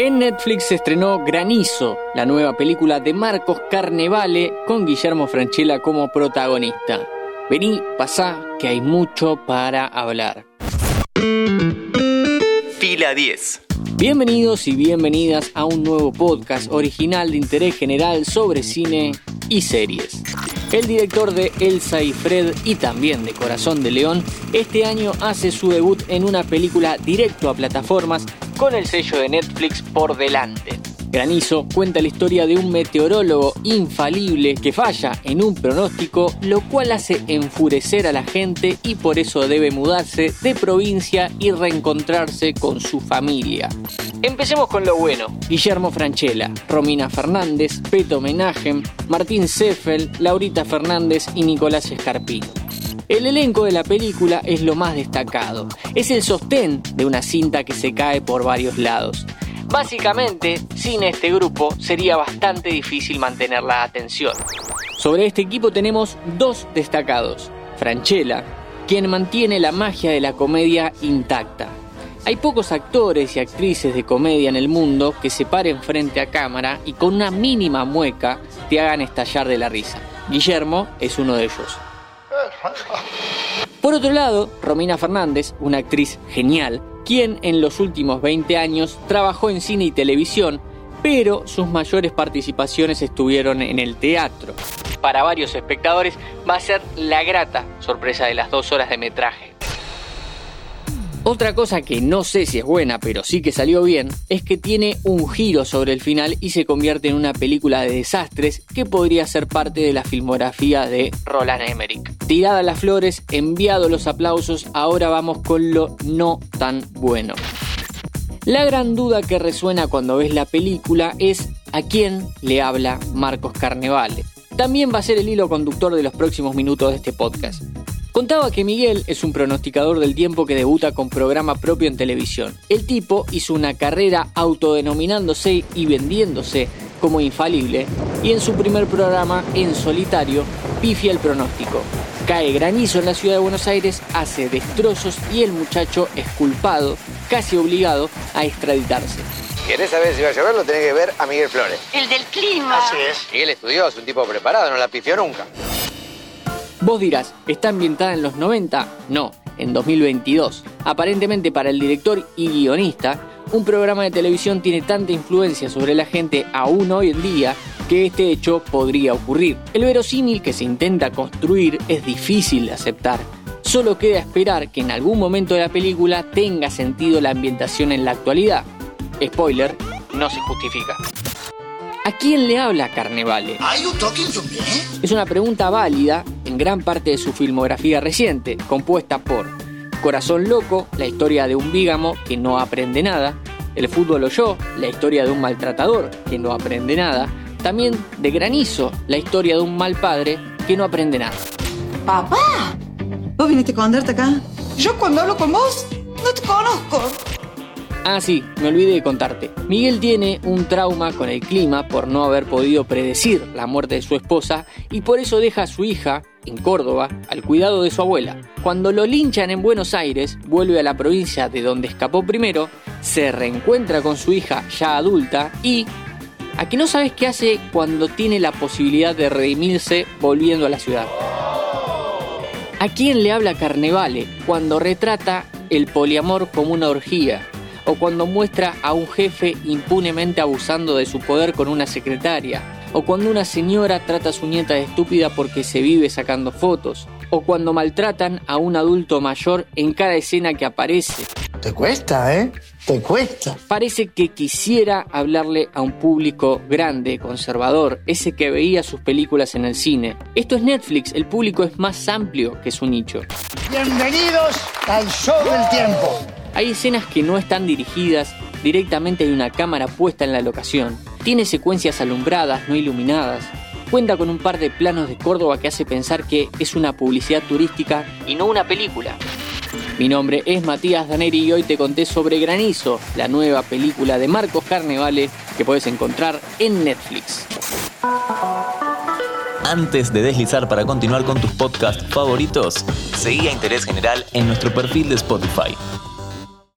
En Netflix se estrenó Granizo, la nueva película de Marcos Carnevale con Guillermo Franchella como protagonista. Vení, pasá, que hay mucho para hablar. Fila 10. Bienvenidos y bienvenidas a un nuevo podcast original de interés general sobre cine y series. El director de Elsa y Fred y también de Corazón de León este año hace su debut en una película directo a plataformas con el sello de Netflix por delante. Granizo cuenta la historia de un meteorólogo infalible que falla en un pronóstico, lo cual hace enfurecer a la gente y por eso debe mudarse de provincia y reencontrarse con su familia. Empecemos con lo bueno. Guillermo Franchella, Romina Fernández, Peto Menajem, Martín Seffel, Laurita Fernández y Nicolás Escarpino. El elenco de la película es lo más destacado. Es el sostén de una cinta que se cae por varios lados. Básicamente, sin este grupo sería bastante difícil mantener la atención. Sobre este equipo tenemos dos destacados. Franchella, quien mantiene la magia de la comedia intacta. Hay pocos actores y actrices de comedia en el mundo que se paren frente a cámara y con una mínima mueca te hagan estallar de la risa. Guillermo es uno de ellos. Por otro lado, Romina Fernández, una actriz genial, quien en los últimos 20 años trabajó en cine y televisión, pero sus mayores participaciones estuvieron en el teatro. Para varios espectadores va a ser la grata sorpresa de las dos horas de metraje. Otra cosa que no sé si es buena, pero sí que salió bien, es que tiene un giro sobre el final y se convierte en una película de desastres que podría ser parte de la filmografía de Roland Emmerich. Tirada las flores, enviado los aplausos, ahora vamos con lo no tan bueno. La gran duda que resuena cuando ves la película es a quién le habla Marcos Carnevale. También va a ser el hilo conductor de los próximos minutos de este podcast. Contaba que Miguel es un pronosticador del tiempo que debuta con programa propio en televisión. El tipo hizo una carrera autodenominándose y vendiéndose como infalible y en su primer programa, en solitario, pifia el pronóstico. Cae granizo en la ciudad de Buenos Aires, hace destrozos y el muchacho es culpado, casi obligado, a extraditarse. ¿Querés saber si va a llover? Lo tenés que ver a Miguel Flores. El del clima. Así es. Miguel estudió, es un tipo preparado, no la pifió nunca. Vos dirás, ¿está ambientada en los 90? No, en 2022. Aparentemente para el director y guionista, un programa de televisión tiene tanta influencia sobre la gente aún hoy en día que este hecho podría ocurrir. El verosímil que se intenta construir es difícil de aceptar. Solo queda esperar que en algún momento de la película tenga sentido la ambientación en la actualidad. Spoiler, no se justifica. ¿A quién le habla Carnevale? Es una pregunta válida en gran parte de su filmografía reciente, compuesta por Corazón Loco, la historia de un bígamo que no aprende nada, El fútbol o yo, la historia de un maltratador que no aprende nada, también de Granizo, la historia de un mal padre que no aprende nada. Papá, ¿vos viniste a esconderte acá? Yo cuando hablo con vos, no te conozco. Ah, sí, me olvidé de contarte. Miguel tiene un trauma con el clima por no haber podido predecir la muerte de su esposa y por eso deja a su hija, en Córdoba, al cuidado de su abuela. Cuando lo linchan en Buenos Aires, vuelve a la provincia de donde escapó primero, se reencuentra con su hija ya adulta y... ¿A que no sabes qué hace cuando tiene la posibilidad de redimirse volviendo a la ciudad? ¿A quién le habla Carnevale cuando retrata el poliamor como una orgía? o cuando muestra a un jefe impunemente abusando de su poder con una secretaria, o cuando una señora trata a su nieta de estúpida porque se vive sacando fotos, o cuando maltratan a un adulto mayor en cada escena que aparece. Te cuesta, ¿eh? Te cuesta. Parece que quisiera hablarle a un público grande, conservador, ese que veía sus películas en el cine. Esto es Netflix, el público es más amplio que su nicho. Bienvenidos al show del tiempo. Hay escenas que no están dirigidas, directamente hay una cámara puesta en la locación. Tiene secuencias alumbradas, no iluminadas. Cuenta con un par de planos de Córdoba que hace pensar que es una publicidad turística y no una película. Mi nombre es Matías Daneri y hoy te conté sobre Granizo, la nueva película de Marcos Carnevale que puedes encontrar en Netflix. Antes de deslizar para continuar con tus podcasts favoritos, seguí a Interés General en nuestro perfil de Spotify.